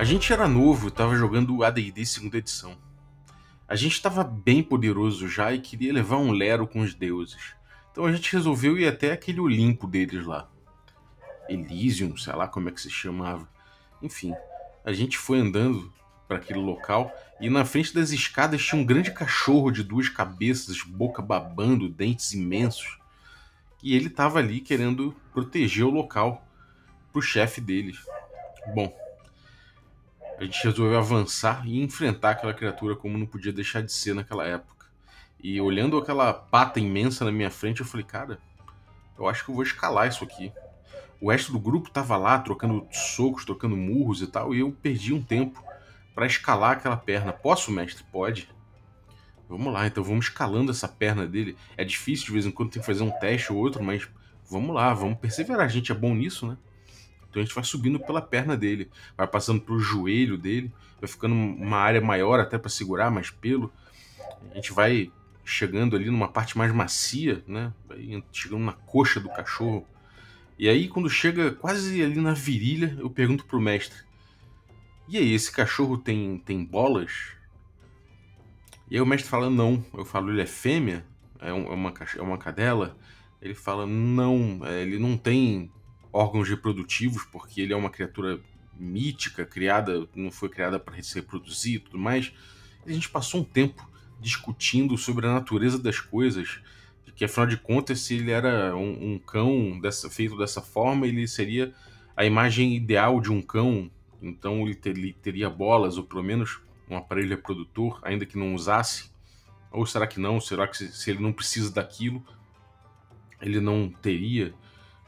A gente era novo, tava jogando AD&D segunda edição. A gente estava bem poderoso já e queria levar um lero com os deuses. Então a gente resolveu ir até aquele Olimpo deles lá. Elysium, sei lá como é que se chamava. Enfim, a gente foi andando para aquele local e na frente das escadas tinha um grande cachorro de duas cabeças, boca babando, dentes imensos. E ele estava ali querendo proteger o local pro chefe deles. Bom, a gente resolveu avançar e enfrentar aquela criatura como não podia deixar de ser naquela época. E olhando aquela pata imensa na minha frente, eu falei, cara, eu acho que eu vou escalar isso aqui. O resto do grupo tava lá trocando socos, trocando murros e tal, e eu perdi um tempo para escalar aquela perna. Posso, mestre? Pode. Vamos lá, então vamos escalando essa perna dele. É difícil de vez em quando tem que fazer um teste ou outro, mas vamos lá, vamos perseverar. A gente é bom nisso, né? Então a gente vai subindo pela perna dele, vai passando pelo joelho dele, vai ficando uma área maior até para segurar mais pelo. A gente vai chegando ali numa parte mais macia, né? Vai chegando na coxa do cachorro. E aí quando chega quase ali na virilha, eu pergunto pro mestre: "E aí, esse cachorro tem tem bolas?" E aí o mestre fala: "Não". Eu falo: "Ele é fêmea? É, é uma é uma cadela?" Ele fala: "Não, é, ele não tem órgãos reprodutivos, porque ele é uma criatura mítica, criada, não foi criada para se reproduzir e tudo mais. E a gente passou um tempo discutindo sobre a natureza das coisas, que afinal de contas, se ele era um, um cão dessa, feito dessa forma, ele seria a imagem ideal de um cão, então ele, ter, ele teria bolas, ou pelo menos um aparelho reprodutor, ainda que não usasse. Ou será que não? Será que se, se ele não precisa daquilo, ele não teria?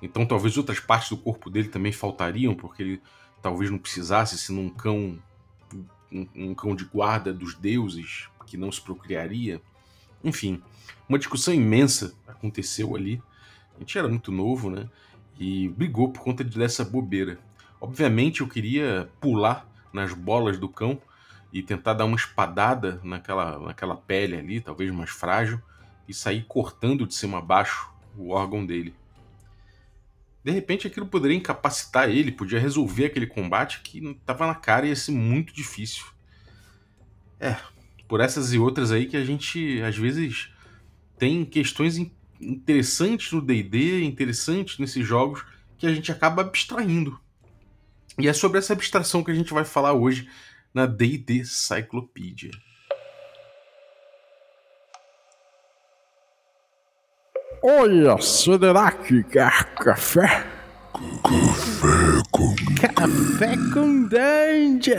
Então talvez outras partes do corpo dele também faltariam, porque ele talvez não precisasse, se num cão, um, um cão de guarda dos deuses que não se procriaria. Enfim, uma discussão imensa aconteceu ali. A gente era muito novo, né? E brigou por conta dessa bobeira. Obviamente eu queria pular nas bolas do cão e tentar dar uma espadada naquela, naquela pele ali, talvez mais frágil, e sair cortando de cima a baixo o órgão dele. De repente aquilo poderia incapacitar ele, podia resolver aquele combate que estava na cara e ia ser muito difícil. É, por essas e outras aí que a gente às vezes tem questões interessantes no D&D, interessantes nesses jogos que a gente acaba abstraindo. E é sobre essa abstração que a gente vai falar hoje na D&D Cyclopedia. Olha, será que quer café? Café com Café com Dungeon!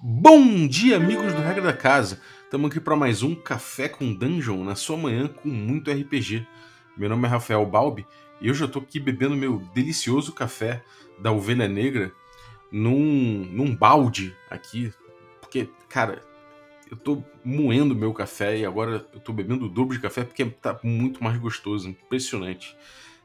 Bom dia, amigos do Regra da Casa. Estamos aqui para mais um Café com Dungeon na sua manhã com muito RPG. Meu nome é Rafael Balbi e eu estou aqui bebendo meu delicioso café da Ovelha Negra num, num balde aqui porque, cara, eu tô moendo meu café e agora eu tô bebendo o dobro de café porque tá muito mais gostoso, impressionante.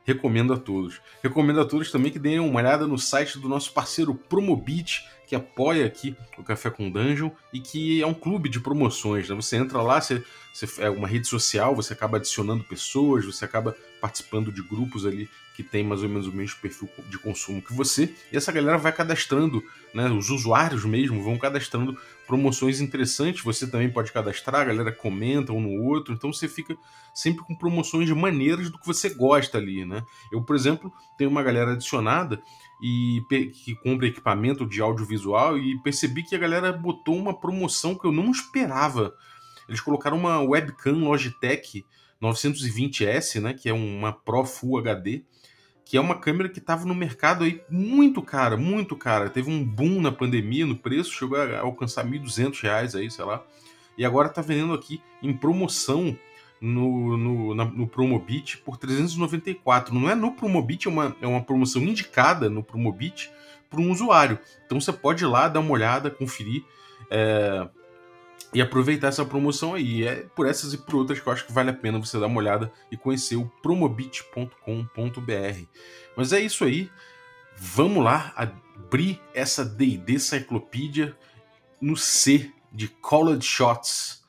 Recomendo a todos. Recomendo a todos também que deem uma olhada no site do nosso parceiro Promobit, que apoia aqui o Café com Dungeon e que é um clube de promoções. Né? Você entra lá, você, você é uma rede social, você acaba adicionando pessoas, você acaba participando de grupos ali que tem mais ou menos o mesmo perfil de consumo que você, e essa galera vai cadastrando, né, os usuários mesmo vão cadastrando promoções interessantes, você também pode cadastrar, a galera comenta um no outro, então você fica sempre com promoções maneiras do que você gosta ali, né? Eu, por exemplo, tenho uma galera adicionada e que compra equipamento de audiovisual e percebi que a galera botou uma promoção que eu não esperava. Eles colocaram uma webcam Logitech 920S, né, que é uma Pro Full HD, que é uma câmera que estava no mercado aí muito cara, muito cara. Teve um boom na pandemia no preço, chegou a alcançar R$ 1.200 aí, sei lá. E agora está vendendo aqui em promoção no, no, na, no Promobit por 394. Não é no Promobit, é uma, é uma promoção indicada no Promobit para um usuário. Então você pode ir lá dar uma olhada, conferir. É, e aproveitar essa promoção aí. É por essas e por outras que eu acho que vale a pena você dar uma olhada e conhecer o promobit.com.br. Mas é isso aí. Vamos lá abrir essa D&D Cyclopedia no C de College Shots.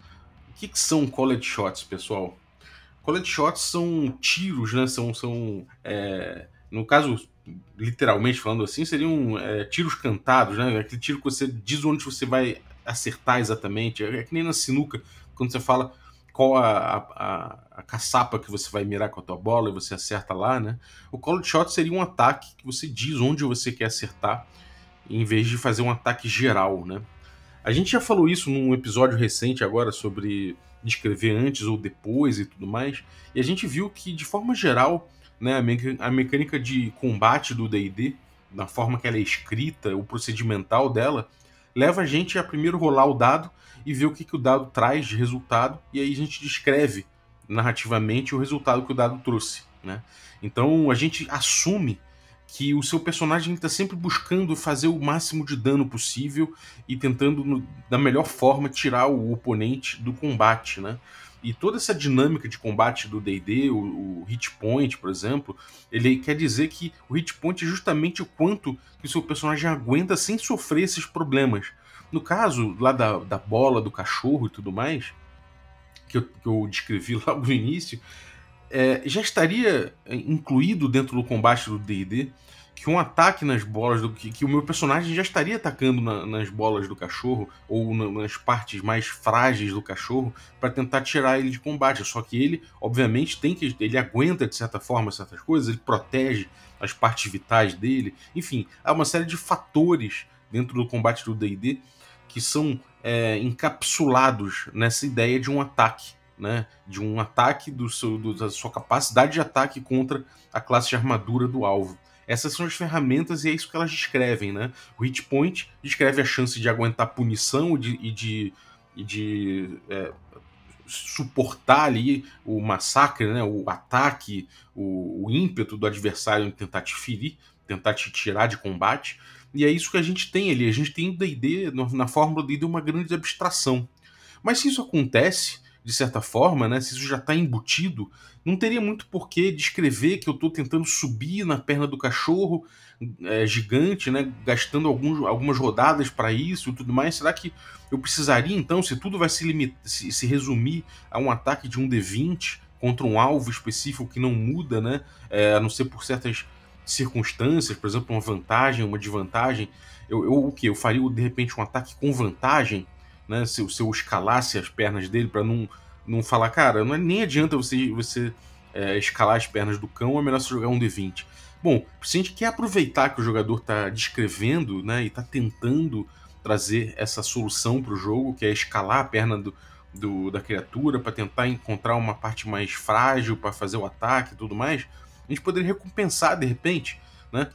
O que, que são College Shots, pessoal? College shots são tiros, né? São, são é, no caso, literalmente falando assim, seriam é, tiros cantados, né? Aquele tiro que você diz onde você vai acertar exatamente. É que nem na sinuca, quando você fala qual a, a, a, caçapa que você vai mirar com a tua bola e você acerta lá, né? O college shot seria um ataque que você diz onde você quer acertar, em vez de fazer um ataque geral, né? A gente já falou isso num episódio recente agora sobre descrever antes ou depois e tudo mais, e a gente viu que, de forma geral, né, a, mecânica de combate do D&D, na forma que ela é escrita, o procedimental dela, leva a gente a primeiro rolar o dado e ver o que, que o dado traz de resultado, e aí a gente descreve narrativamente o resultado que o dado trouxe. Né? Então a gente assume que o seu personagem está sempre buscando fazer o máximo de dano possível e tentando, no, da melhor forma, tirar o oponente do combate. Né? E toda essa dinâmica de combate do D&D, o, o, hit point, por exemplo, ele quer dizer que o hit point é justamente o quanto que o seu personagem aguenta sem sofrer esses problemas. No caso lá da, da bola, do cachorro e tudo mais, que eu, que eu descrevi logo no início, é, já estaria incluído dentro do combate do D&D que um ataque nas bolas do que, que o meu personagem já estaria atacando na, nas bolas do cachorro ou na, nas partes mais frágeis do cachorro para tentar tirar ele de combate. Só que ele, obviamente, tem que ele aguenta de certa forma certas coisas, ele protege as partes vitais dele. Enfim, há uma série de fatores dentro do combate do D&D que são é, encapsulados nessa ideia de um ataque, né? De um ataque do seu, do, da sua capacidade de ataque contra a classe de armadura do alvo. Essas são as ferramentas e é isso que elas descrevem, né? O hit point descreve a chance de aguentar punição de, e de, e de é, suportar ali o massacre, né? o ataque, o, o ímpeto do adversário em tentar te ferir, tentar te tirar de combate. E é isso que a gente tem ali. A gente tem D&D, na fórmula D&D, uma grande abstração. Mas se isso acontece, de certa forma, né, se isso já está embutido, não teria muito porquê descrever que eu estou tentando subir na perna do cachorro é, gigante, né, gastando alguns, algumas rodadas para isso e tudo mais. Será que eu precisaria então, se tudo vai se, limita, se, se resumir a um ataque de um D20 contra um alvo específico que não muda, né, é, a não ser por certas circunstâncias, por exemplo, uma vantagem, uma desvantagem, eu, eu o que? Eu faria de repente um ataque com vantagem, né? Se, se eu escalasse as pernas dele para não, não falar, cara, não é, nem adianta você, você é, escalar as pernas do cão, é melhor você jogar um D20. Bom, se a gente quer aproveitar que o jogador está descrevendo né, e está tentando trazer essa solução para o jogo, que é escalar a perna do, do da criatura para tentar encontrar uma parte mais frágil para fazer o ataque e tudo mais, a gente poderia recompensar de repente, né?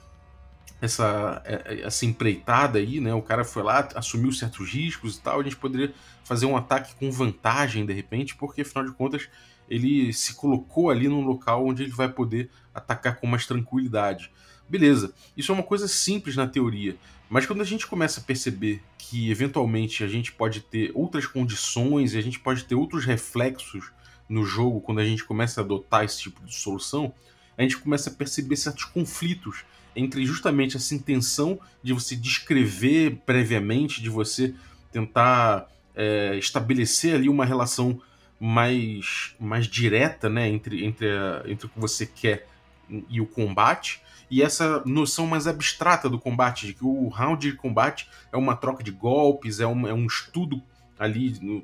Essa, é, é, essa empreitada aí, né? O cara foi lá, assumiu certos riscos e tal. A gente poderia fazer um ataque com vantagem de repente, porque afinal de contas ele se colocou ali num local onde ele vai poder atacar com mais tranquilidade. Beleza, isso é uma coisa simples na teoria, mas quando a gente começa a perceber que eventualmente a gente pode ter outras condições e a gente pode ter outros reflexos no jogo quando a gente começa a adotar esse tipo de solução, a gente começa a perceber certos conflitos entre justamente essa intenção de você descrever previamente, de você tentar é, estabelecer ali uma relação mais, mais direta né, entre, entre, a, entre o que você quer e o combate, e essa noção mais abstrata do combate, de que o round de combate é uma troca de golpes, é um, é um estudo ali no,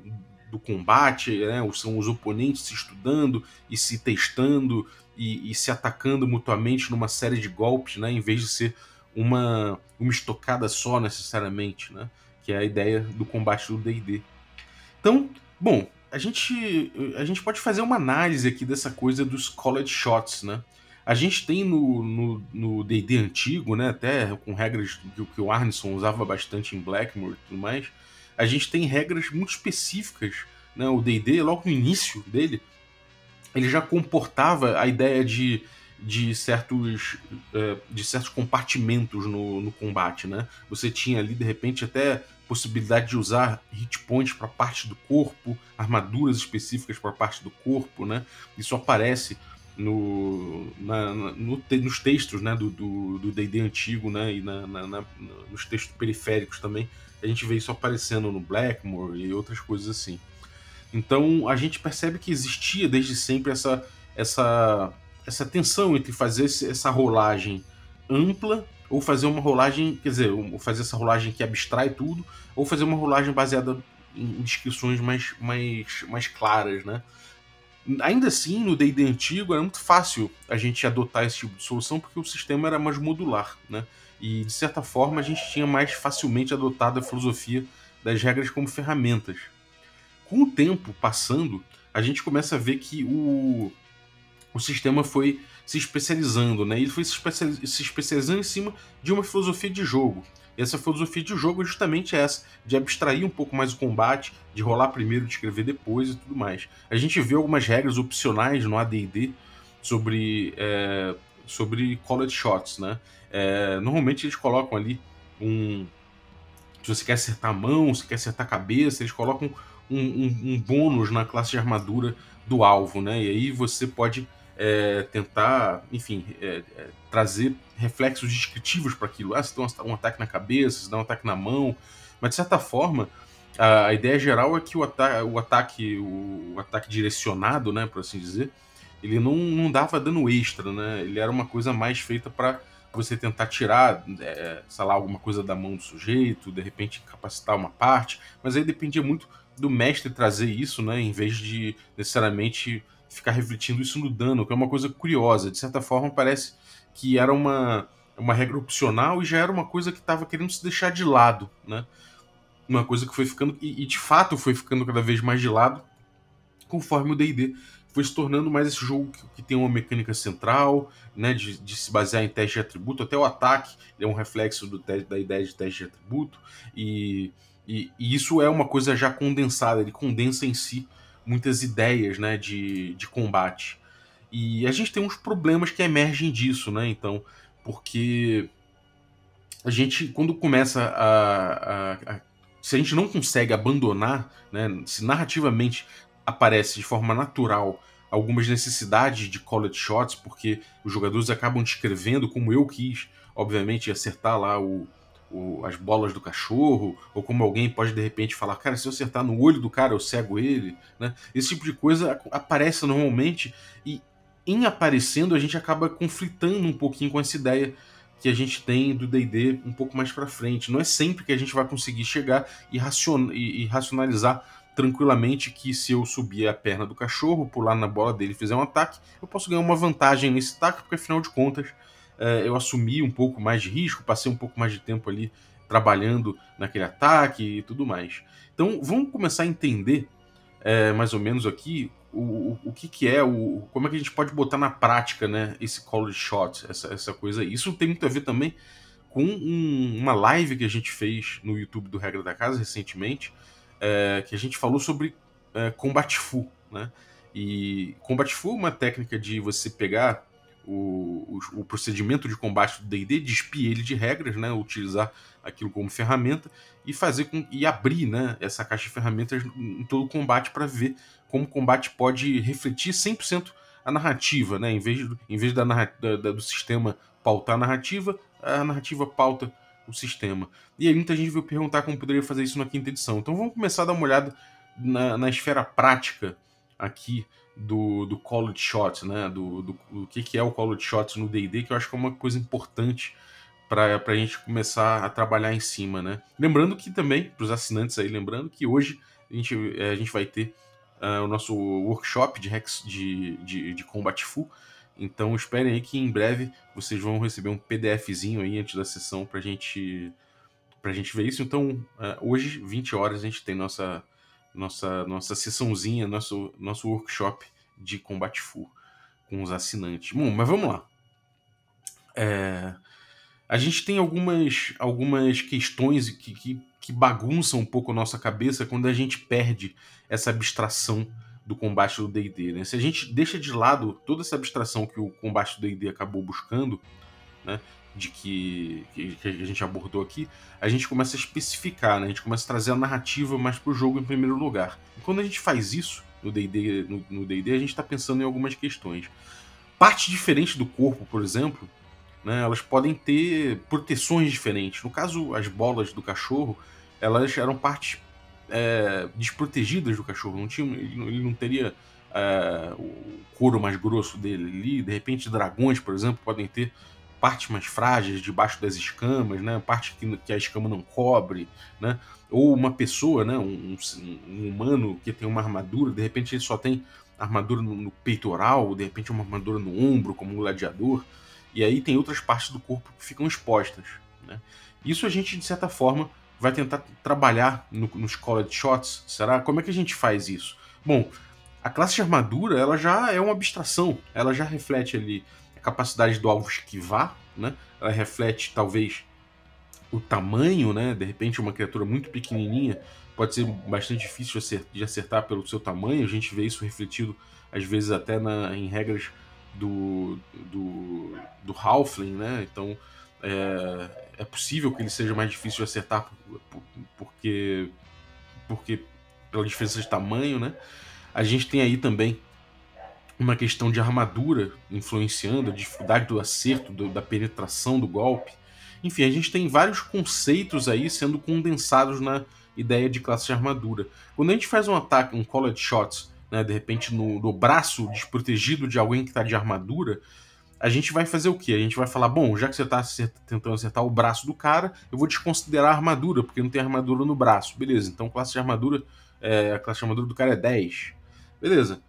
do combate, né, são os oponentes se estudando e se testando e, e, se atacando mutuamente numa série de golpes, né, em vez de ser uma, uma estocada só necessariamente, né, que é a ideia do combate do D&D. Então, bom, a gente, a gente pode fazer uma análise aqui dessa coisa dos college shots, né? A gente tem no D&D antigo, né, até com regras que, que o Arneson usava bastante em Blackmore e tudo mais, a gente tem regras muito específicas, né? O D&D, logo no início dele, ele já comportava a ideia de, de, certos, é, de certos compartimentos no, no combate, né? Você tinha ali, de repente, até possibilidade de usar hit points para parte do corpo, armaduras específicas para parte do corpo, né? Isso aparece no, na, no, nos textos né, do D&D antigo né, e na, na, nos textos periféricos também. A gente vê isso aparecendo no Blackmore e outras coisas assim. Então a gente percebe que existia desde sempre essa, essa, essa tensão entre fazer essa rolagem ampla ou fazer uma rolagem, quer dizer, fazer essa rolagem que abstrai tudo, ou fazer uma rolagem baseada em descrições mais, mais, mais claras, né? Ainda assim, no D&D antigo era muito fácil a gente adotar esse tipo de solução porque o sistema era mais modular, né? E de certa forma a gente tinha mais facilmente adotado a filosofia das regras como ferramentas. Com o tempo passando, a gente começa a ver que o, o sistema foi se especializando, né? Ele foi se, se especializando em cima de uma filosofia de jogo. E essa filosofia de jogo é justamente essa, de abstrair um pouco mais o combate, de rolar primeiro, de escrever depois e tudo mais. A gente vê algumas regras opcionais no AD&D sobre, é, sobre college shots, né? É, normalmente eles colocam ali um... Se você quer acertar a mão, se quer acertar a cabeça, eles colocam um, um, um bônus na classe de armadura do alvo, né? E aí você pode é, tentar, enfim, é, é, trazer reflexos descritivos para aquilo. Ah, se dá um, um, ataque na cabeça, se dá um ataque na mão. Mas, de certa forma, a, a ideia geral é que o, ata o ataque o, o, ataque direcionado, né, por assim dizer, ele não, não dava dano extra, né? Ele era uma coisa mais feita para você tentar tirar, é, sei lá, alguma coisa da mão do sujeito, de repente capacitar uma parte, mas aí dependia muito do mestre trazer isso, né, em vez de necessariamente ficar refletindo isso no dano, que é uma coisa curiosa. De certa forma, parece que era uma, uma regra opcional e já era uma coisa que estava querendo se deixar de lado, né? Uma coisa que foi ficando, e, e de fato foi ficando cada vez mais de lado, conforme o D&D foi se tornando mais esse jogo que, que tem uma mecânica central, né, de, de, se basear em teste de atributo, até o ataque é um reflexo do da ideia de teste de atributo, e, e, e, isso é uma coisa já condensada, ele condensa em si muitas ideias né, de, de combate. E a gente tem uns problemas que emergem disso, né? Então, porque a gente, quando começa a, a, a, Se a gente não consegue abandonar, né? Se narrativamente aparece de forma natural algumas necessidades de college shots, porque os jogadores acabam descrevendo como eu quis, obviamente, acertar lá o, o, as bolas do cachorro, ou como alguém pode de repente falar, cara, se eu acertar no olho do cara, eu cego ele, né? Esse tipo de coisa aparece normalmente e em aparecendo a gente acaba conflitando um pouquinho com essa ideia que a gente tem do D&D um pouco mais para frente. Não é sempre que a gente vai conseguir chegar e, racion e, e racionalizar tranquilamente que se eu subir a perna do cachorro, pular na bola dele e fizer um ataque, eu posso ganhar uma vantagem nesse ataque, porque afinal de contas eu assumi um pouco mais de risco, passei um pouco mais de tempo ali trabalhando naquele ataque e tudo mais. Então vamos começar a entender é, mais ou menos aqui o, o, o, que, que é, o, como é que a gente pode botar na prática né, esse college shot, essa, essa coisa aí. Isso tem muito a ver também com um, uma live que a gente fez no YouTube do Regra da Casa recentemente, é, que a gente falou sobre é, Combat Fu. Né? E Combat Fu é uma técnica de você pegar o, o, o procedimento de combate do D&D, despir ele de regras, né, utilizar aquilo como ferramenta e fazer com e abrir, né, essa caixa de ferramentas em todo o combate para ver como o combate pode refletir 100% a narrativa, né, em vez, em vez da, da, da, do sistema pautar a narrativa, a narrativa pauta o sistema. E aí muita gente veio perguntar como poderia fazer isso na quinta edição. Então vamos começar a dar uma olhada na, na esfera prática aqui do, do College Shots, né? Do, do, do, que, que é o College Shots no D&D, que eu acho que é uma coisa importante para a gente começar a trabalhar em cima, né? Lembrando que também, para os assinantes aí, lembrando que hoje a gente, é, a gente vai ter uh, o nosso workshop de, Rex, de, de, de Combat Full, então esperem aí que em breve vocês vão receber um PDFzinho aí antes da sessão para gente, a gente ver isso. Então, uh, hoje, 20 horas, a gente tem nossa nossa, nossa sessãozinha, nosso, nosso workshop de combate full com os assinantes. Bom, mas vamos lá. É, a gente tem algumas, algumas questões que, que, que bagunçam um pouco a nossa cabeça quando a gente perde essa abstração do combate do D&D. Né? Se a gente deixa de lado toda essa abstração que o combate do D&D acabou buscando, né? de que, que, a gente abordou aqui, a gente começa a especificar, né? a gente começa a trazer a narrativa mais para o jogo em primeiro lugar. E quando a gente faz isso no D&D, no, no D&D a gente está pensando em algumas questões. Partes diferentes do corpo, por exemplo, né, elas podem ter proteções diferentes. No caso, as bolas do cachorro, elas eram partes é, desprotegidas do cachorro. Não tinha, ele, não, ele não teria é, o couro mais grosso dele ali. De repente, dragões, por exemplo, podem ter partes mais frágeis debaixo das escamas, né? Parte que, que a escama não cobre, né? Ou uma pessoa, né? Um, um, um, humano que tem uma armadura, de repente ele só tem armadura no, no, peitoral, de repente uma armadura no ombro, como um gladiador. E aí tem outras partes do corpo que ficam expostas, né? Isso a gente, de certa forma, vai tentar trabalhar no, nos college shots. Será? Como é que a gente faz isso? Bom, a classe de armadura ela já é uma abstração, ela já reflete ali capacidade do alvo esquivar, né? Ela reflete talvez o tamanho, né? De repente uma criatura muito pequenininha pode ser bastante difícil de acertar pelo seu tamanho. A gente vê isso refletido às vezes até na, em regras do do, do Halfling, né? Então é, é possível que ele seja mais difícil de acertar porque porque pela diferença de tamanho, né? A gente tem aí também uma questão de armadura influenciando, a dificuldade do acerto, do, da penetração do golpe. Enfim, a gente tem vários conceitos aí sendo condensados na ideia de classe de armadura. Quando a gente faz um ataque, um college shot, né, de repente no, no braço desprotegido de alguém que está de armadura, a gente vai fazer o quê? A gente vai falar, bom, já que você está tentando acertar o braço do cara, eu vou desconsiderar a armadura, porque não tem armadura no braço. Beleza, então classe de armadura, é, a classe de armadura do cara é 10. Beleza.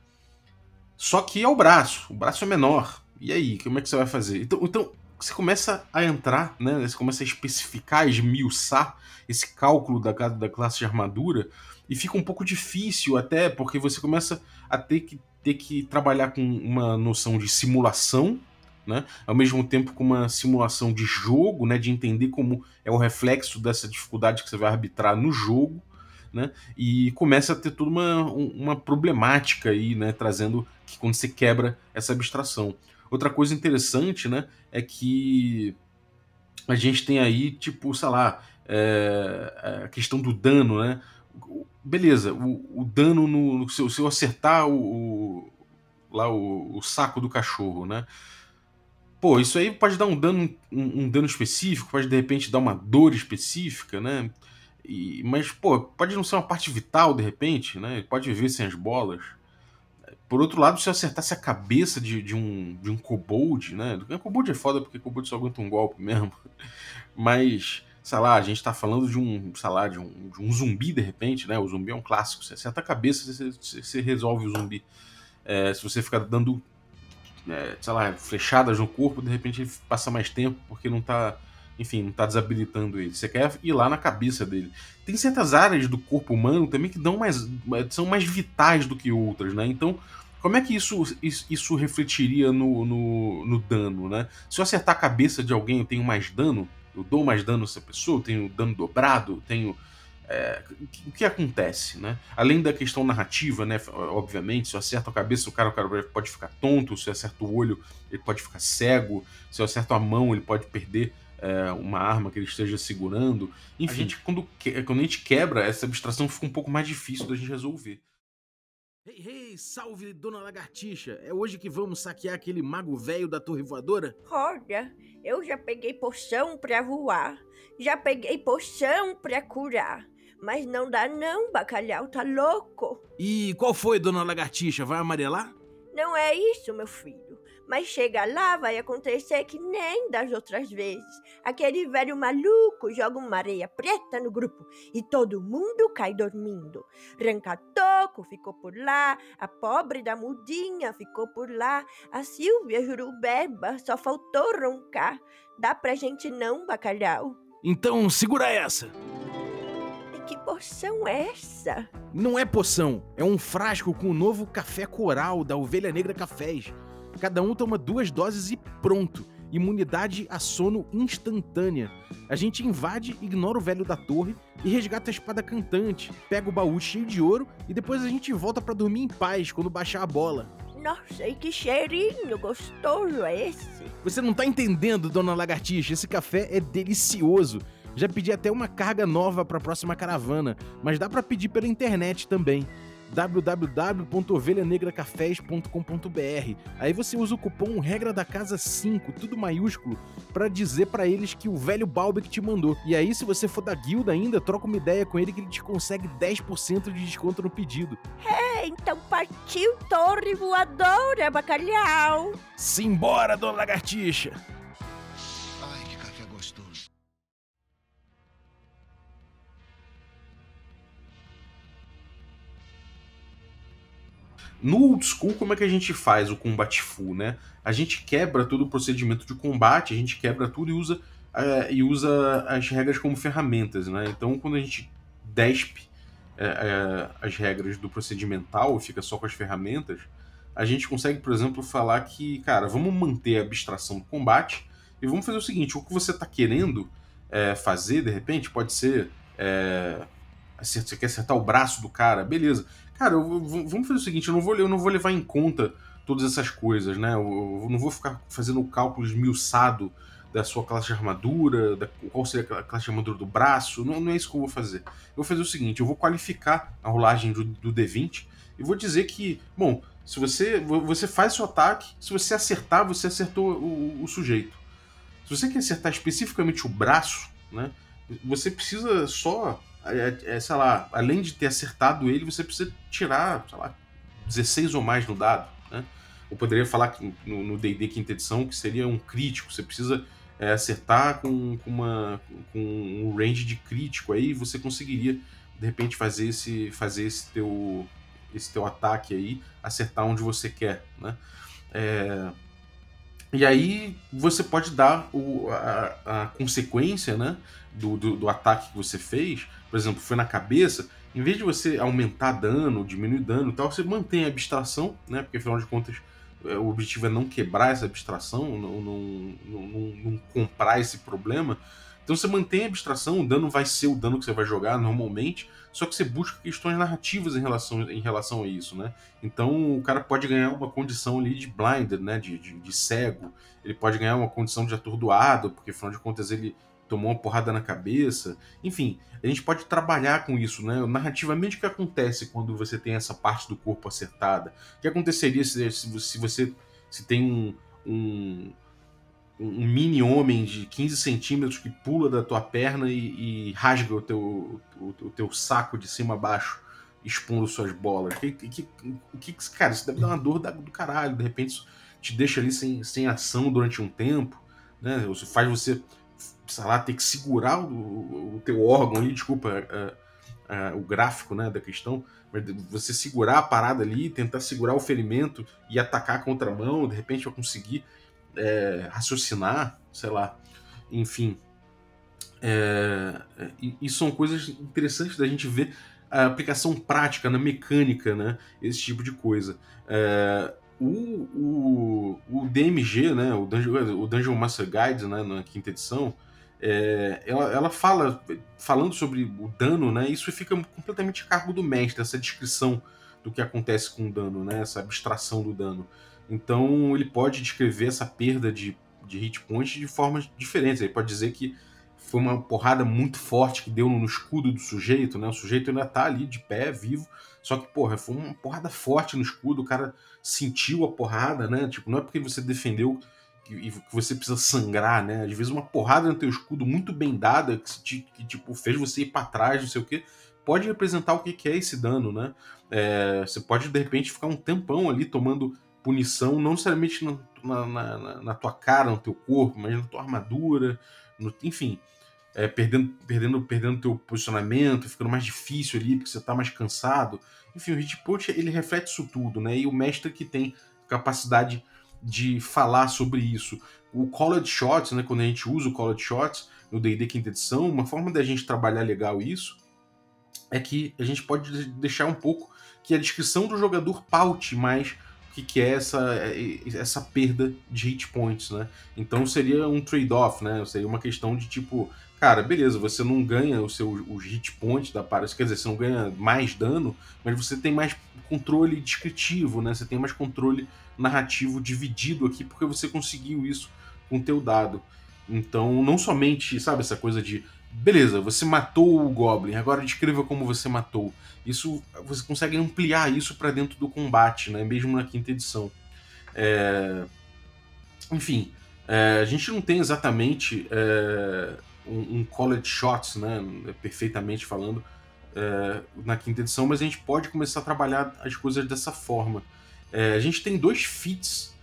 Só que é o braço, o braço é menor. E aí, como é que você vai fazer? Então, então você começa a entrar, né? Você começa a especificar, esmiuçar esse cálculo da, da classe de armadura e fica um pouco difícil até porque você começa a ter que, ter que trabalhar com uma noção de simulação, né? Ao mesmo tempo com uma simulação de jogo, né? De entender como é o reflexo dessa dificuldade que você vai arbitrar no jogo, né? E começa a ter toda uma, uma problemática aí, né? Trazendo que quando você quebra essa abstração. Outra coisa interessante, né, é que a gente tem aí, tipo, sei lá, é, a questão do dano, né? Beleza, o, o dano no, no se, eu acertar o, o lá o, o, saco do cachorro, né? Pô, isso aí pode dar um dano, um, um, dano específico, pode de repente dar uma dor específica, né? E, mas, pô, pode não ser uma parte vital de repente, né? Pode viver sem as bolas. Por outro lado, se eu acertasse a cabeça de, de um, de um kobold, né? Kobold é foda porque kobold só aguenta um golpe mesmo. Mas, sei lá, a gente tá falando de um, sei lá, de um, de um zumbi de repente, né? O zumbi é um clássico. Você acerta a cabeça, você, você resolve o zumbi. É, se você ficar dando, é, sei lá, flechadas no corpo, de repente ele passa mais tempo porque não tá enfim, não tá desabilitando ele. Você quer ir lá na cabeça dele. Tem certas áreas do corpo humano também que dão mais, são mais vitais do que outras, né? Então, como é que isso, isso, refletiria no, no, no, dano, né? Se eu acertar a cabeça de alguém, eu tenho mais dano? Eu dou mais dano a essa pessoa? Eu tenho dano dobrado? Eu tenho. É, o que acontece, né? Além da questão narrativa, né? Obviamente, se eu acerto a cabeça, o cara, o cara pode ficar tonto, se eu acerto o olho, ele pode ficar cego, se eu acerto a mão, ele pode perder é, uma arma que ele esteja segurando. Enfim, a gente, quando, quando a gente quebra, essa abstração fica um pouco mais difícil da gente resolver. Hey, hey, salve, dona Lagartixa! É hoje que vamos saquear aquele mago velho da torre voadora? Olha, eu já peguei poção pra voar, já peguei poção pra curar. Mas não dá não, bacalhau tá louco. E qual foi, dona Lagartixa? Vai amarelar? Não é isso, meu filho. Mas chega lá, vai acontecer que nem das outras vezes. Aquele velho maluco joga uma areia preta no grupo e todo mundo cai dormindo. Rancatoco ficou por lá, a pobre da mudinha ficou por lá, a Silvia Jurubeba só faltou roncar. Dá pra gente não, bacalhau? Então segura essa! Que poção é essa? Não é poção, é um frasco com o novo café coral da Ovelha Negra Cafés. Cada um toma duas doses e pronto. Imunidade a sono instantânea. A gente invade, ignora o velho da torre e resgata a espada cantante, pega o baú cheio de ouro e depois a gente volta para dormir em paz quando baixar a bola. Nossa, e que cheirinho gostoso é esse? Você não tá entendendo, dona Lagartixa, esse café é delicioso. Já pedi até uma carga nova para a próxima caravana, mas dá para pedir pela internet também. www.ovelhanegracafés.com.br. Aí você usa o cupom regra da casa 5, tudo maiúsculo, pra dizer pra eles que o velho Balbec te mandou. E aí se você for da guilda ainda, troca uma ideia com ele que ele te consegue 10% de desconto no pedido. É, então partiu torre voadora, bacalhau. Simbora, dona lagartixa! No old school, como é que a gente faz o combate full, né? A gente quebra todo o procedimento de combate, a gente quebra tudo e usa, eh, e usa as regras como ferramentas, né? Então, quando a gente despe eh, eh, as regras do procedimental fica só com as ferramentas, a gente consegue, por exemplo, falar que, cara, vamos manter a abstração do combate e vamos fazer o seguinte: o que você está querendo fazer, de repente, pode ser. Você quer acertar o braço do cara, beleza. Cara, eu vou- vamos fazer o seguinte: eu não, vou, eu não vou levar em conta todas essas coisas, né? Eu, eu não vou ficar fazendo o cálculo esmiuçado da sua classe de armadura, da, qual seria a classe de armadura do braço. Não, não é isso que eu vou fazer. Eu vou fazer o seguinte: eu vou qualificar a rolagem do, do D20 e vou dizer que, bom, se você, vo- você faz seu ataque, se você acertar, você acertou o, o sujeito. Se você quer acertar especificamente o braço, né? Você precisa só, é, é, sei lá, além de ter acertado ele, você precisa tirar, sei lá, 16 ou mais no dado, né? Eu poderia falar que no no D&D quinta edição que seria um crítico. Você precisa é, acertar com, com uma com um range de crítico aí você conseguiria de repente fazer esse fazer esse teu esse teu ataque aí acertar onde você quer, né? É, e aí você pode dar o, a, a consequência né, do, do, do ataque que você fez, por exemplo, foi na cabeça, em vez de você aumentar dano, diminuir dano e tal, você mantém a abstração, né? Porque afinal de contas é, o objetivo é não quebrar essa abstração, não, não, não, não- não comprar esse problema. Então você mantém a abstração, o dano vai ser o dano que você vai jogar normalmente, só que você busca questões narrativas em relação, em relação a isso, né? Então o cara pode ganhar uma condição ali de blinded, né? De, de, de cego. Ele pode ganhar uma condição de atordoado, porque afinal de contas ele tomou uma porrada na cabeça. Enfim, a gente pode trabalhar com isso, né? Narrativamente, o que acontece quando você tem essa parte do corpo acertada? O que aconteceria se, se você se tem um, um, um mini homem de 15 centímetros que pula da tua perna e, e rasga o teu, o, o teu saco de cima a baixo, expondo suas bolas? Que, que, que, cara, isso deve dar uma dor do caralho. De repente, isso te deixa ali sem, sem ação durante um tempo, né? Isso faz você, sei lá, ter que segurar o, o teu órgão ali, desculpa é, é, o gráfico né, da questão, mas você segurar a parada ali, tentar segurar o ferimento e atacar a contramão, de repente vai conseguir é, raciocinar, sei lá, enfim. É, é, e, e são coisas interessantes da gente ver a aplicação prática na mecânica, né? Esse tipo de coisa. É, o, o, o DMG, né? O Dungeon, o Dungeon Master Guide, né? Na quinta edição, é, ela, ela fala, falando sobre o dano, né? Isso fica completamente a cargo do mestre, essa descrição do que acontece com o dano, né? Essa abstração do dano. Então ele pode descrever essa perda de, de hit points de formas diferentes. Ele pode dizer que foi uma porrada muito forte que deu no escudo do sujeito, né? O sujeito ainda tá ali de pé, vivo. Só que, porra, foi uma porrada forte no escudo, o cara sentiu a porrada, né? Tipo, não é porque você defendeu que, você precisa sangrar, né? Às vezes uma porrada no teu escudo muito bem dada, que, que, tipo, fez você ir pra trás, não sei o quê, pode representar o que que é esse dano, né? É, você pode, de repente, ficar um tempão ali tomando punição, não necessariamente na, na, na- na tua cara, no teu corpo, mas na tua armadura, no- enfim, é, perdendo, perdendo, perdendo teu posicionamento, ficando mais difícil ali, porque você tá mais cansado. Enfim, o hit point, ele reflete isso tudo, né? E o mestre que tem capacidade de falar sobre isso. O Colored Shots, né, quando a gente usa o Colored Shots no D&D quinta edição, uma forma da gente trabalhar legal isso é que a gente pode de- deixar um pouco que a descrição do jogador paute mais que, que é essa, essa perda de hit points, né? Então seria um trade-off, né? Seria uma questão de tipo, cara, beleza, você não ganha o seu, os hit points da parada, quer dizer, você não ganha mais dano, mas você tem mais controle descritivo, né? Você tem mais controle narrativo dividido aqui porque você conseguiu isso com o teu dado. Então, não somente, sabe, essa coisa de beleza, você matou o Goblin, agora descreva como você matou. Isso você consegue ampliar isso para dentro do combate, né? Mesmo na quinta edição. É... Enfim, é, a gente não tem exatamente é, um, um college shots, né? Perfeitamente falando, é, na quinta edição, mas a gente pode começar a trabalhar as coisas dessa forma. É, a gente tem dois feats,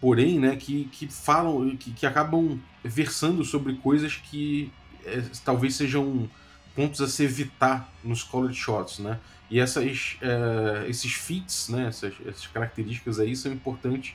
porém, né, que, que falam, que, que acabam versando sobre coisas que é, talvez sejam pontos a se evitar nos college shots, né? E essas, é, esses feats, né, essas, essas características aí são importantes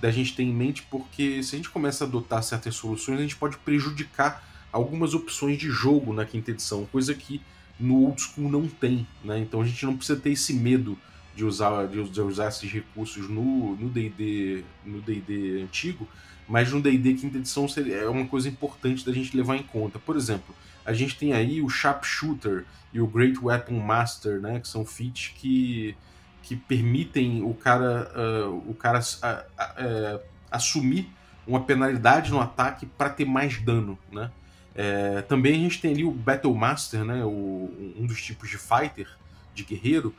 da gente ter em mente, porque se a gente começa a adotar certas soluções, a gente pode prejudicar algumas opções de jogo na quinta edição, coisa que no old school não tem, né? Então a gente não precisa ter esse medo de usar, de usar esses recursos no D&D no D&D antigo, mas no D&D quinta edição é uma coisa importante da gente levar em conta. Por exemplo, a gente tem aí o Sharpshooter e o Great Weapon Master, né, que são feats que, que permitem o cara, uh, o cara uh, uh, assumir uma penalidade no ataque para ter mais dano, né? É, também a gente tem ali o Battle Master, né, o, um dos tipos de fighter, de guerreiro,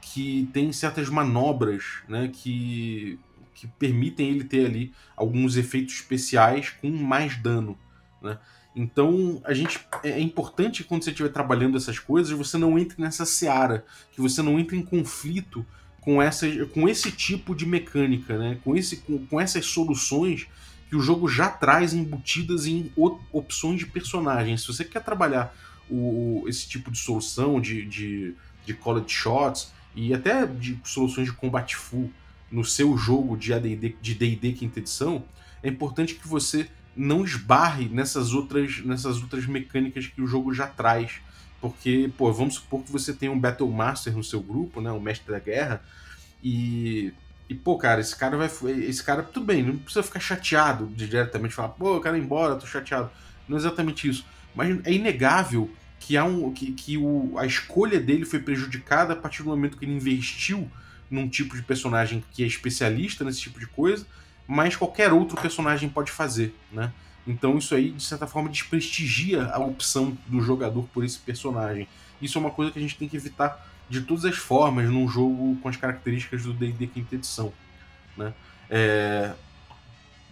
que tem certas manobras né, que, que permitem ele ter ali alguns efeitos especiais com mais dano. Né? Então, a gente é, é importante quando você estiver trabalhando essas coisas, você não entre nessa seara, que você não entre em conflito com, essa, com esse tipo de mecânica, né? com, esse, com, com essas soluções que o jogo já traz embutidas em opções de personagens. Se você quer trabalhar o, esse tipo de solução de, de, de college shots, e até de soluções de combate full no seu jogo de AD&D, de D&D quinta edição, é importante que você não esbarre nessas outras, nessas outras mecânicas que o jogo já traz. Porque, pô, vamos supor que você tem um Battle Master no seu grupo, né, um mestre da guerra, e e, pô, cara, esse cara vai. Esse cara, tudo bem, não precisa ficar chateado diretamente, falar, pô, eu quero ir embora, tô chateado. Não é exatamente isso. Mas é inegável que, há um, que, que o, a escolha dele foi prejudicada a partir do momento que ele investiu num tipo de personagem que é especialista nesse tipo de coisa, mas qualquer outro personagem pode fazer, né? Então isso aí, de certa forma, desprestigia a opção do jogador por esse personagem. Isso é uma coisa que a gente tem que evitar de todas as formas num jogo com as características do D&D quinta edição, né? É...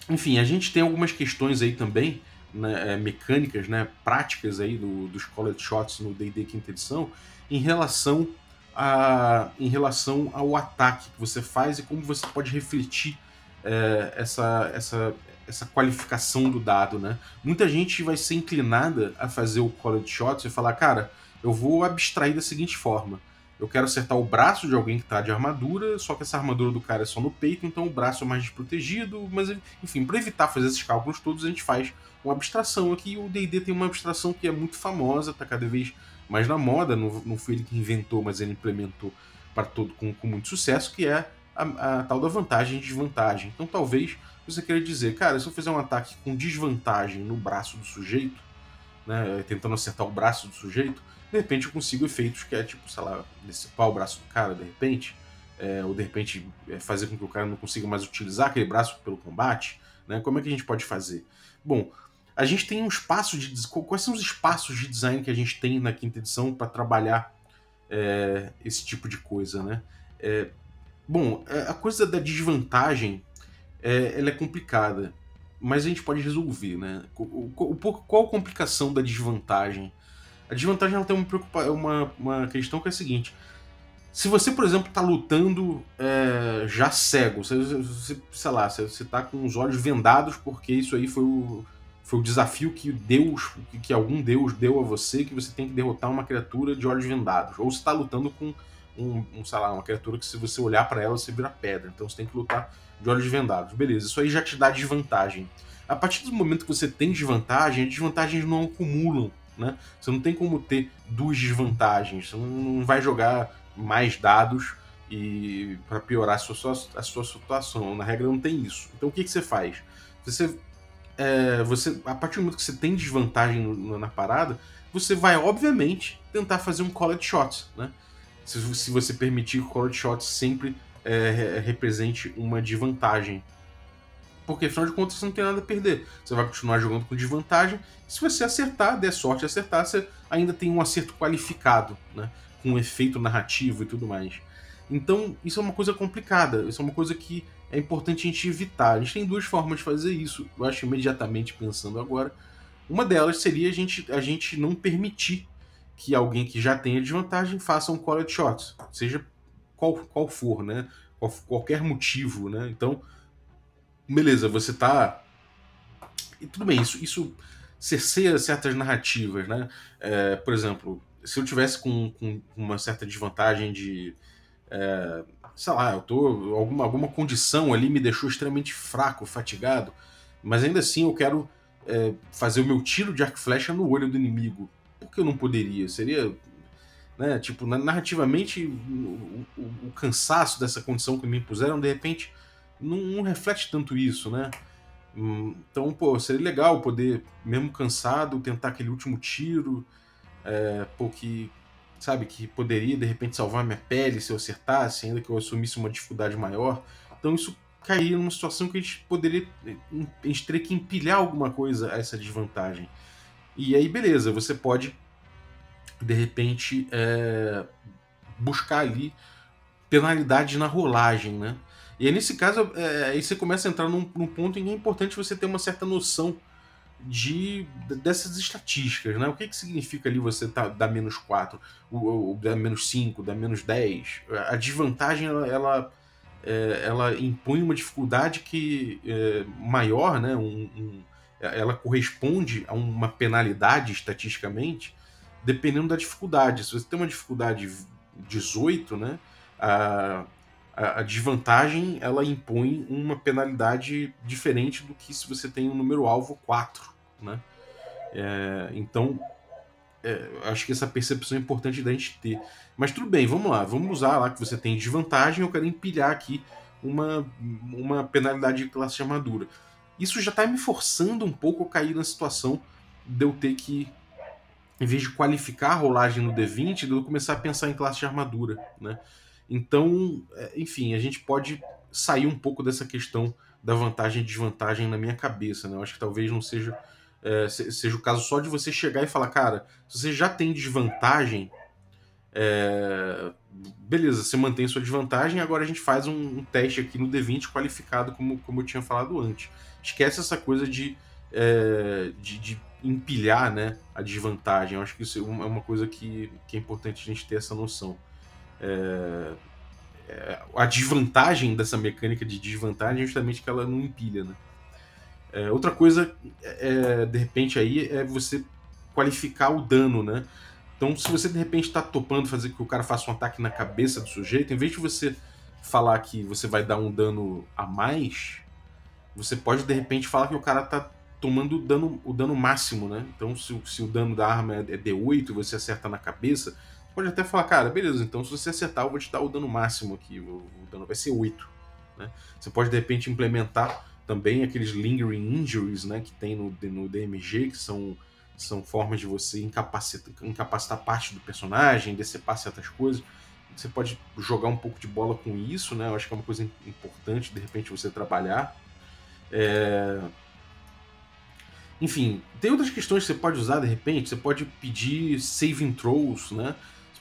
Enfim, a gente tem algumas questões aí também né, é, mecânicas, né, práticas aí do, dos college shots no D&D quinta edição em relação a, em relação ao ataque que você faz e como você pode refletir é, essa, essa, essa qualificação do dado, né? Muita gente vai ser inclinada a fazer o college shots e falar, cara, eu vou abstrair da seguinte forma. Eu quero acertar o braço de alguém que tá de armadura, só que essa armadura do cara é só no peito, então o braço é mais desprotegido, mas enfim, para evitar fazer esses cálculos todos, a gente faz uma abstração aqui. O D&D tem uma abstração que é muito famosa, tá cada vez mais na moda, não, não foi ele que inventou, mas ele implementou para todo com, com muito sucesso, que é a, a, tal da vantagem e desvantagem. Então talvez você queira dizer, cara, se eu fizer um ataque com desvantagem no braço do sujeito, né, tentando acertar o braço do sujeito, de repente eu consigo efeitos que é tipo, sei lá, decepar o braço do cara, de repente, é, ou de repente é, fazer com que o cara não consiga mais utilizar aquele braço pelo combate, né? Como é que a gente pode fazer? Bom, a gente tem um espaço de. Quais são os espaços de design que a gente tem na quinta edição para trabalhar é, esse tipo de coisa, né? É, bom, é, a coisa da desvantagem é, ela é complicada, mas a gente pode resolver, né? Qual a complicação da desvantagem? A desvantagem ela tem uma, uma, uma questão que é a seguinte: se você, por exemplo, está lutando é, já cego, você, você, sei lá, você, está com os olhos vendados porque isso aí foi o, foi o desafio que Deus, que algum Deus deu a você, que você tem que derrotar uma criatura de olhos vendados. Ou você está lutando com um, um, sei lá, uma criatura que se você olhar para ela, você vira pedra. Então você tem que lutar de olhos vendados. Beleza, isso aí já te dá desvantagem. A partir do momento que você tem desvantagem, as desvantagens não acumulam, né? Você não tem como ter duas desvantagens. Você não vai jogar mais dados e para piorar a sua, a sua situação. Na regra não tem isso. Então o que, que você faz? Você é, você, a partir do momento que você tem desvantagem no, na parada, você vai, obviamente, tentar fazer um college shot, né? Se, se você permitir que o college shot sempre é, represente uma desvantagem. porque afinal de contas você não tem nada a perder. Você vai continuar jogando com desvantagem. Se você acertar, der sorte acertar, você ainda tem um acerto qualificado, né? Com um efeito narrativo e tudo mais. Então, isso é uma coisa complicada. Isso é uma coisa que é importante a gente evitar. A gente tem duas formas de fazer isso. Eu acho imediatamente pensando agora. Uma delas seria a gente, a gente não permitir que alguém que já tenha desvantagem faça um college shot, seja qual, qual for, né? Qual, qualquer motivo, né? Então, beleza, você tá. E tudo bem, isso, isso cerceia certas narrativas, né? É, por exemplo, se eu tivesse com, com uma certa desvantagem de. É, sei lá, eu tô. Alguma, alguma condição ali me deixou extremamente fraco, fatigado, mas ainda assim eu quero é, fazer o meu tiro de arco e flecha no olho do inimigo. Por que eu não poderia? Seria. Né, tipo, narrativamente, o, o, o cansaço dessa condição que me impuseram, de repente, não, não reflete tanto isso, né? Hum, então, pô, seria legal poder, mesmo cansado, tentar aquele último tiro, é, pô, que, sabe, que poderia de repente salvar minha pele se eu acertasse, ainda que eu assumisse uma dificuldade maior. Então, isso cairia numa situação que a gente poderia, a gente teria que empilhar alguma coisa a essa desvantagem. E aí, beleza, você pode, de repente, é, buscar ali penalidade na rolagem, né? E aí, nesse caso, é, aí você começa a entrar num, num, ponto em que é importante você ter uma certa noção de, dessas estatísticas, né? O que, que significa ali você tá, dar menos 4, ou, dar menos 5, dar menos 10? A desvantagem, ela, ela, é, ela impõe uma dificuldade que é, maior, né? Um, um, ela corresponde a uma penalidade estatisticamente, dependendo da dificuldade. Se você tem uma dificuldade 18, né? A, a, desvantagem ela impõe uma penalidade diferente do que se você tem um número alvo 4, né? É, então, é, acho que essa percepção é importante da gente ter. Mas tudo bem, vamos lá, vamos usar lá que você tem desvantagem, eu quero empilhar aqui uma, uma penalidade de classe de armadura. Isso já está me forçando um pouco a cair na situação de eu ter que, em vez de qualificar a rolagem no D20, de eu começar a pensar em classe de armadura, né? Então, é, enfim, a gente pode sair um pouco dessa questão da vantagem e desvantagem na minha cabeça, né? Eu acho que talvez não seja é, seja o caso só de você chegar e falar, cara, se você já tem desvantagem, é, beleza, você mantém sua desvantagem, agora a gente faz um, um, teste aqui no D20 qualificado, como, como eu tinha falado antes. Esquece essa coisa de, é, de, de, empilhar né, a desvantagem. Eu acho que isso é uma coisa que, que é importante a gente ter essa noção. É, é, a desvantagem dessa mecânica de desvantagem é justamente que ela não empilha, né? É, outra coisa, é, de repente, aí é você qualificar o dano, né? Então, se você de repente está topando fazer que o cara faça um ataque na cabeça do sujeito, em vez de você falar que você vai dar um dano a mais, você pode de repente falar que o cara tá tomando o dano, o dano máximo, né? Então, se, se o dano da arma é D8 e você acerta na cabeça, pode até falar, cara, beleza, então se você acertar, eu vou te dar o dano máximo aqui, o, o dano vai ser 8. Né? Você pode de repente implementar também aqueles lingering injuries né, que tem no, no DMG, que são, são formas de você incapacitar, incapacitar parte do personagem, decepar certas coisas. Você pode jogar um pouco de bola com isso, né? Eu acho que é uma coisa importante, de repente, você trabalhar. É... Enfim, tem outras questões que você pode usar, de repente. Você pode pedir saving throws, né?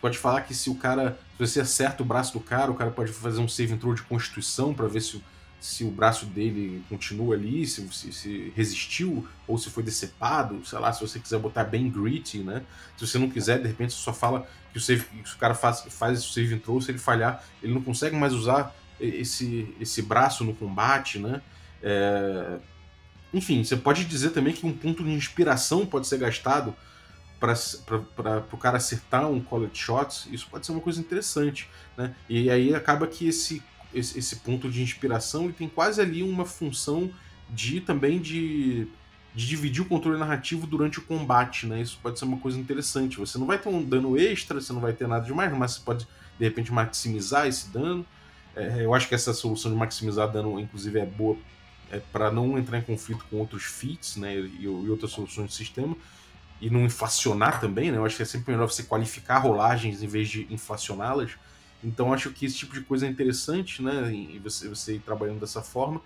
pode falar que se o cara. Se você acerta o braço do cara, o cara pode fazer um save throw de constituição para ver se, se o braço dele continua ali, se, se, se, resistiu, ou se foi decepado, sei lá, se você quiser botar bem gritty, né? Se você não quiser, de repente só fala que o, save, que o cara faz, faz esse save throw, se ele falhar, ele não consegue mais usar esse, esse braço no combate, né? É... Enfim, você pode dizer também que um ponto de inspiração pode ser gastado para o cara acertar um college shots, isso pode ser uma coisa interessante. Né? E aí acaba que esse, esse, esse ponto de inspiração ele tem quase ali uma função de também de, de dividir o controle narrativo durante o combate. Né? Isso pode ser uma coisa interessante. Você não vai ter um dano extra, você não vai ter nada demais, mas você pode de repente maximizar esse dano. É, eu acho que essa solução de maximizar dano, inclusive, é boa é, para não entrar em conflito com outros feats né, e, e outras soluções de sistema e não inflacionar também, né? Eu acho que é sempre melhor você qualificar rolagens em vez de inflacioná-las. Então acho que esse tipo de coisa é interessante, né? E você, você ir trabalhando dessa forma.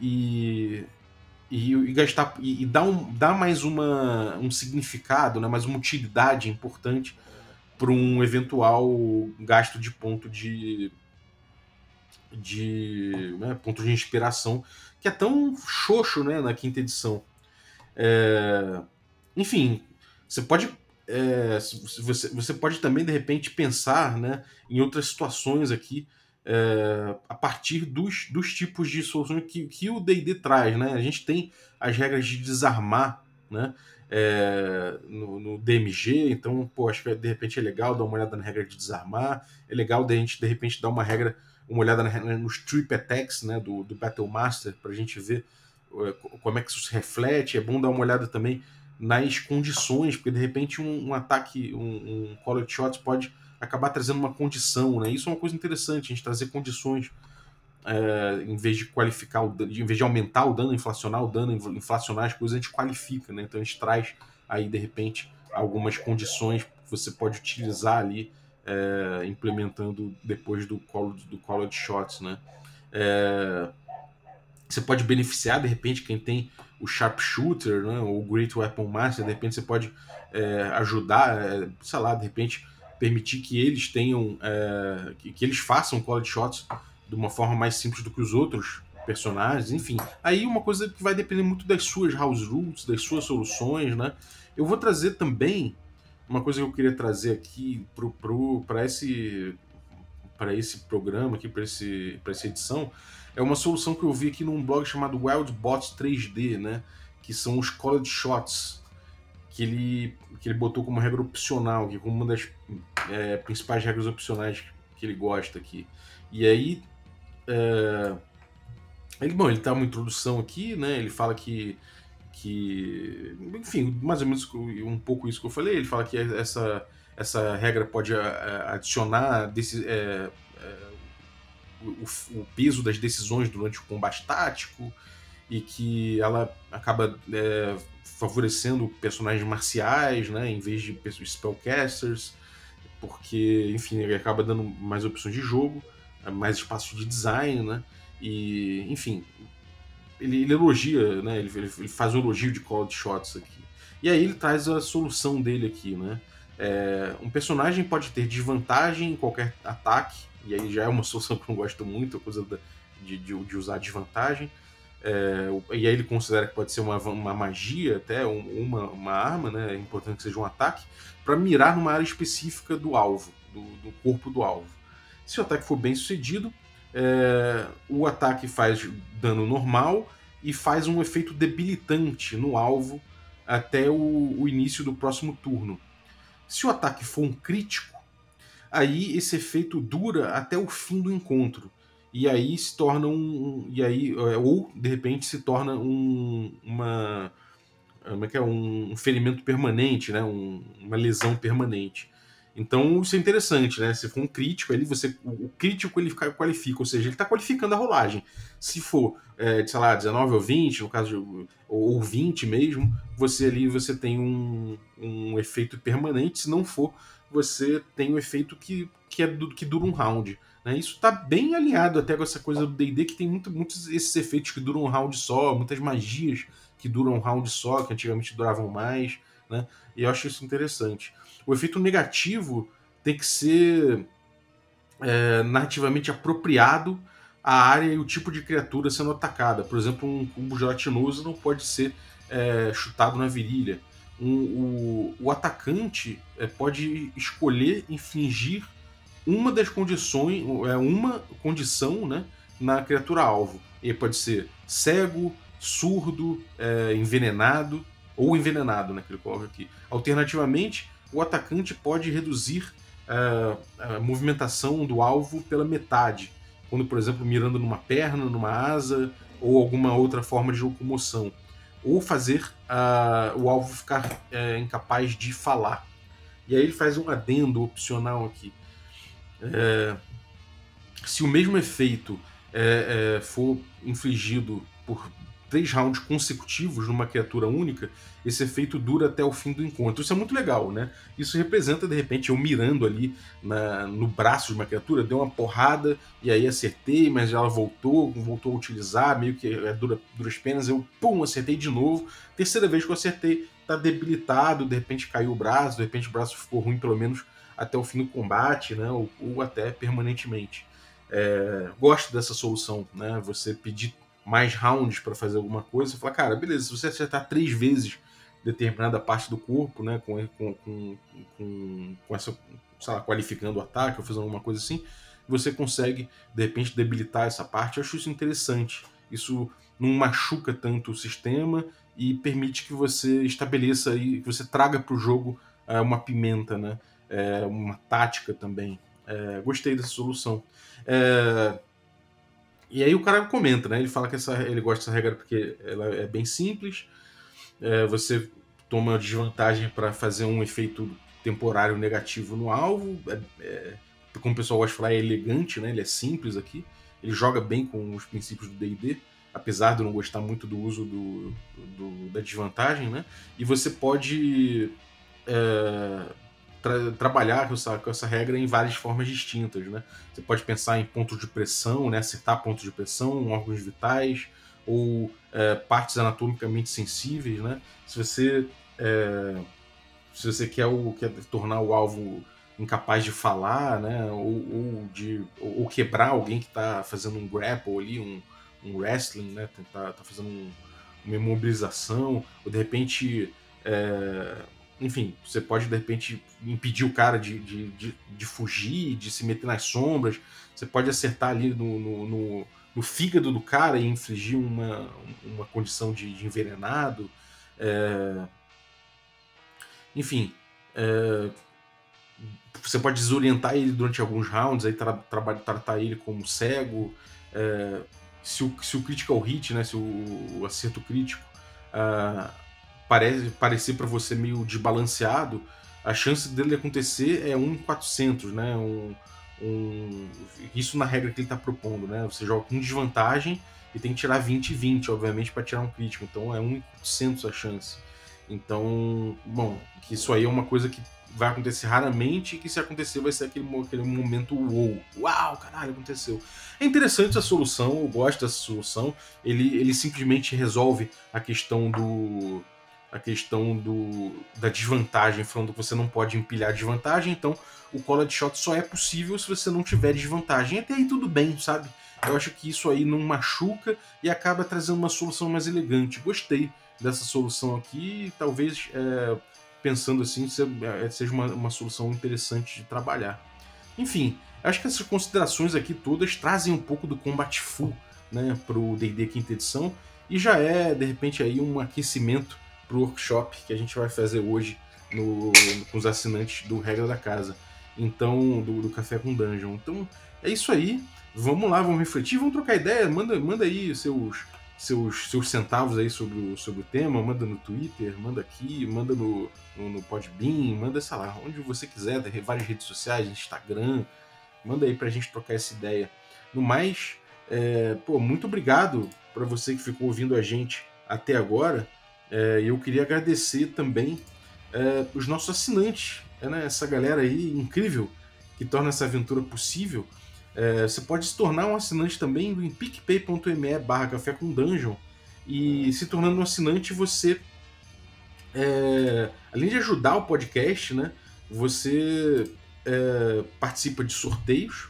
e, e, e gastar e, e, dar, um, dar mais uma, um significado, né, mais uma utilidade importante para um eventual gasto de ponto de de né, ponto de inspiração que é tão xoxo né, na quinta edição. É, enfim, você pode é, você, você pode também de repente pensar né, em outras situações aqui é, a partir dos, dos tipos de soluções que, que o D&D traz, né? A gente tem as regras de desarmar, né? É, no, no, DMG, então, pô, acho que de repente é legal dar uma olhada na regra de desarmar, é legal de a gente de repente dar uma regra, uma olhada nos trip attacks, né, do, do Battle Master, pra gente ver é, como é que isso se reflete, é bom dar uma olhada também nas condições, porque de repente um, um ataque, um, um Call Shots pode acabar trazendo uma condição, né? Isso é uma coisa interessante, a gente trazer condições é, em vez de qualificar, o, em vez de aumentar o dano, inflacionar o dano, inflacionar as coisas, a gente qualifica, né? Então a gente traz aí de repente algumas condições que você pode utilizar ali é, implementando depois do call, do call de shots, né? É, você pode beneficiar de repente quem tem o sharpshooter, né? O great weapon master, de repente você pode é, ajudar, é, sei lá, de repente permitir que eles tenham, é, que, que, eles façam quality shots de uma forma mais simples do que os outros personagens, enfim. Aí uma coisa que vai depender muito das suas house rules, das suas soluções, né? Eu vou trazer também uma coisa que eu queria trazer aqui para pro, esse para esse programa aqui, para esse para essa edição, é uma solução que eu vi aqui num blog chamado Wildbots 3D, né? Que são os College Shots, que ele, que ele botou como regra opcional, que é como uma das é, principais regras opcionais que ele gosta aqui. E aí. É, ele, bom, ele tá uma introdução aqui, né? Ele fala que. que enfim, mais ou menos um pouco isso que eu falei. Ele fala que essa, essa regra pode adicionar desse, é, é, o, o, peso das decisões durante o combate tático e que ela acaba é, favorecendo personagens marciais, né, em vez de spellcasters, porque, enfim, ele acaba dando mais opções de jogo, mais espaço de design, né, e, enfim, ele, ele elogia, né, ele, ele, faz um elogio de call shots aqui. E aí ele traz a solução dele aqui, né, é, um personagem pode ter desvantagem em qualquer ataque, e aí já é uma solução que eu não gosto muito, a coisa de, de, de usar desvantagem, é, e aí ele considera que pode ser uma, uma magia, até uma, uma arma, né? É importante que seja um ataque, para mirar numa área específica do alvo, do, do, corpo do alvo. Se o ataque for bem sucedido, é, o ataque faz dano normal e faz um efeito debilitante no alvo até o, o início do próximo turno. Se o ataque for um crítico, aí esse efeito dura até o fim do encontro e aí se torna um. E aí, é, ou de repente se torna um, uma. Como é que é? Um ferimento permanente, né? Um, uma lesão permanente. Então isso é interessante, né? Se for um crítico, ali você, o crítico ele qualifica, ou seja, ele está qualificando a rolagem. Se for, é, sei lá, 19 ou 20, no caso, de, ou 20 mesmo, você ali você tem um, um efeito permanente. Se não for, você tem um efeito que, que, é, que dura um round. Né? Isso está bem alinhado até com essa coisa do D&D, que tem muito, muitos esses efeitos que duram um round só, muitas magias que duram um round só, que antigamente duravam mais, né? E eu acho isso interessante. O efeito negativo tem que ser é, narrativamente apropriado à área e o tipo de criatura sendo atacada. Por exemplo, um cubo gelatinoso não pode ser é, chutado na virilha. Um, o, o atacante é, pode escolher infligir uma das condições, é uma condição, né, na criatura alvo. Ele pode ser cego, surdo, é, envenenado ou envenenado, né, que ele coloca aqui. Alternativamente, o atacante pode reduzir é, a movimentação do alvo pela metade, quando, por exemplo, mirando numa perna, numa asa ou alguma outra forma de locomoção, ou fazer uh, o alvo ficar uh, incapaz de falar. E aí ele faz um adendo opcional aqui. É, se o mesmo efeito é, é, for infligido por três rounds consecutivos numa criatura única, esse efeito dura até o fim do encontro. Isso é muito legal, né? Isso representa, de repente, eu mirando ali na, no braço de uma criatura, deu uma porrada e aí acertei, mas ela voltou, voltou a utilizar, meio que é dura, duras penas, eu pum, acertei de novo. Terceira vez que eu acertei, tá debilitado, de repente caiu o braço, de repente o braço ficou ruim, pelo menos até o fim do combate, né? Ou, ou até permanentemente. É, gosto dessa solução, né? Você pedir mais rounds para fazer alguma coisa, e falar, cara, beleza, se você acertar três vezes determinada parte do corpo, né, com, com, com, com, com essa, sei lá, qualificando o ataque ou fazendo alguma coisa assim, você consegue, de repente, debilitar essa parte. Eu acho isso interessante. Isso não machuca tanto o sistema e permite que você estabeleça e que você traga para o jogo é, uma pimenta, né? É, uma tática também. É, gostei dessa solução. É, e aí o cara comenta, né? Ele fala que essa, ele gosta dessa regra porque ela é bem simples. É, você toma desvantagem para fazer um efeito temporário negativo no alvo. É, é, como o pessoal gosta de falar, é elegante, né? Ele é simples aqui. Ele joga bem com os princípios do D&D, apesar de eu não gostar muito do uso do, do da desvantagem, né? E você pode é, tra trabalhar com essa, com essa regra em várias formas distintas, né? Você pode pensar em pontos de pressão, né? Acertar pontos de pressão, órgãos vitais ou é, partes anatomicamente sensíveis, né? Se você é, se você quer, o, quer tornar o alvo incapaz de falar, né? Ou, ou de ou, quebrar alguém que está fazendo um grapple ali, um, um wrestling, né? Tentar tá fazendo um, uma imobilização, ou de repente é, enfim, você pode de repente impedir o cara de, de, de, de, fugir, de se meter nas sombras. Você pode acertar ali no, no, no, no fígado do cara e infligir uma, uma condição de, de envenenado. É... Enfim, é... você pode desorientar ele durante alguns rounds, aí tra tra tratar ele como cego. É... Se, o, se o critical hit, né, se o, o acerto crítico. Uh parece parecer para você meio desbalanceado, a chance dele acontecer é 1 em 400, né? Um, um, isso na regra que ele está propondo, né? Você joga com desvantagem e tem que tirar 20 e 20, obviamente, para tirar um crítico. Então é 1 em 400 a chance. Então, bom, isso aí é uma coisa que vai acontecer raramente e que se acontecer vai ser aquele, aquele momento uau, caralho, aconteceu. É interessante essa solução, eu gosto dessa solução. Ele, ele simplesmente resolve a questão do a questão do, da desvantagem, falando que você não pode empilhar desvantagem, então o cola de shot só é possível se você não tiver desvantagem. Até aí tudo bem, sabe? Eu acho que isso aí não machuca e acaba trazendo uma solução mais elegante. Gostei dessa solução aqui, talvez é, pensando assim é, seja uma, uma solução interessante de trabalhar. Enfim, acho que essas considerações aqui todas trazem um pouco do Combat Full né, para o D&D quinta edição e já é de repente aí um aquecimento para o workshop que a gente vai fazer hoje no, com os assinantes do Regra da Casa. Então, do, do Café com Dungeon. Então, é isso aí. Vamos lá, vamos refletir, vamos trocar ideia. Manda, manda aí seus, seus, seus centavos aí sobre o, sobre o tema. Manda no Twitter, manda aqui, manda no, no, no Podbean, manda, sei lá, onde você quiser, várias redes sociais, Instagram. Manda aí pra gente trocar essa ideia. No mais, é, pô, muito obrigado para você que ficou ouvindo a gente até agora. É, eu queria agradecer também é, os nossos assinantes, é, né, essa galera aí incrível que torna essa aventura possível. É, você pode se tornar um assinante também em picpay.me barra café com dungeon e se tornando um assinante você é, além de ajudar o podcast, né, você é, participa de sorteios,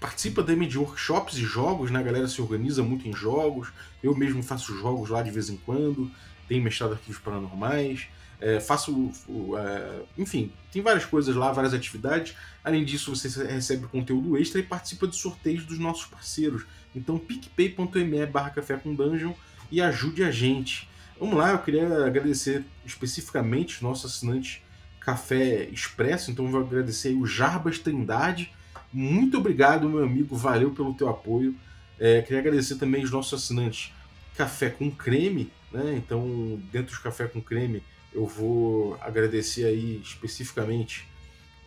participa também de workshops e jogos, né? A galera se organiza muito em jogos. Eu mesmo faço jogos lá de vez em quando tenho mestrado arquivos paranormais, é, faço. É, enfim, tem várias coisas lá, várias atividades. Além disso, você recebe conteúdo extra e participa de sorteios dos nossos parceiros. Então, picpay.me barra café com dungeon e ajude a gente. Vamos lá, eu queria agradecer especificamente os nossos assinantes Café Expresso, então vou agradecer o Jarbas Trindade. Muito obrigado, meu amigo, valeu pelo teu apoio. É, queria agradecer também os nossos assinantes Café com Creme, né? Então, dentro do café com creme, eu vou agradecer aí especificamente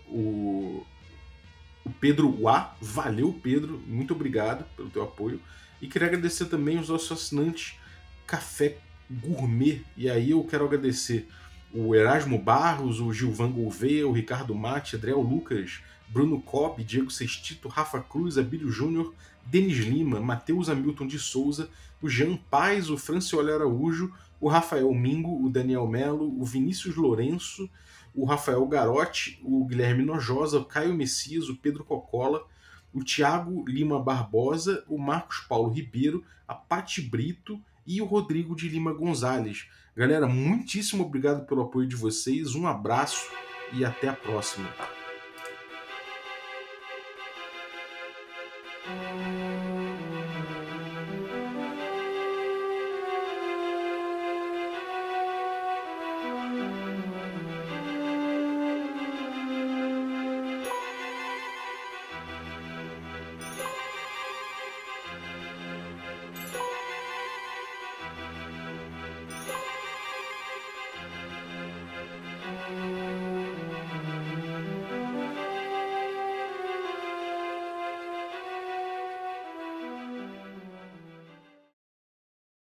o, o Pedro Uá. Valeu, Pedro. Muito obrigado pelo teu apoio. E queria agradecer também os nossos assinantes café gourmet. E aí eu quero agradecer o Erasmo Barros, o Gilvan Gouveia, o Ricardo Mate, Adriel Lucas, Bruno Cobb, Diego Sextito, Rafa Cruz, Abílio Júnior, Denis Lima, Matheus Hamilton de Souza, o Jean Paz, o Francioli Araújo, o Rafael Mingo, o Daniel Melo, o Vinícius Lourenço, o Rafael Garotti, o Guilherme Nojosa, o Caio Messias, o Pedro Cocola, o Tiago Lima Barbosa, o Marcos Paulo Ribeiro, a Pati Brito e o Rodrigo de Lima Gonzalez. Galera, muitíssimo obrigado pelo apoio de vocês, um abraço e até a próxima.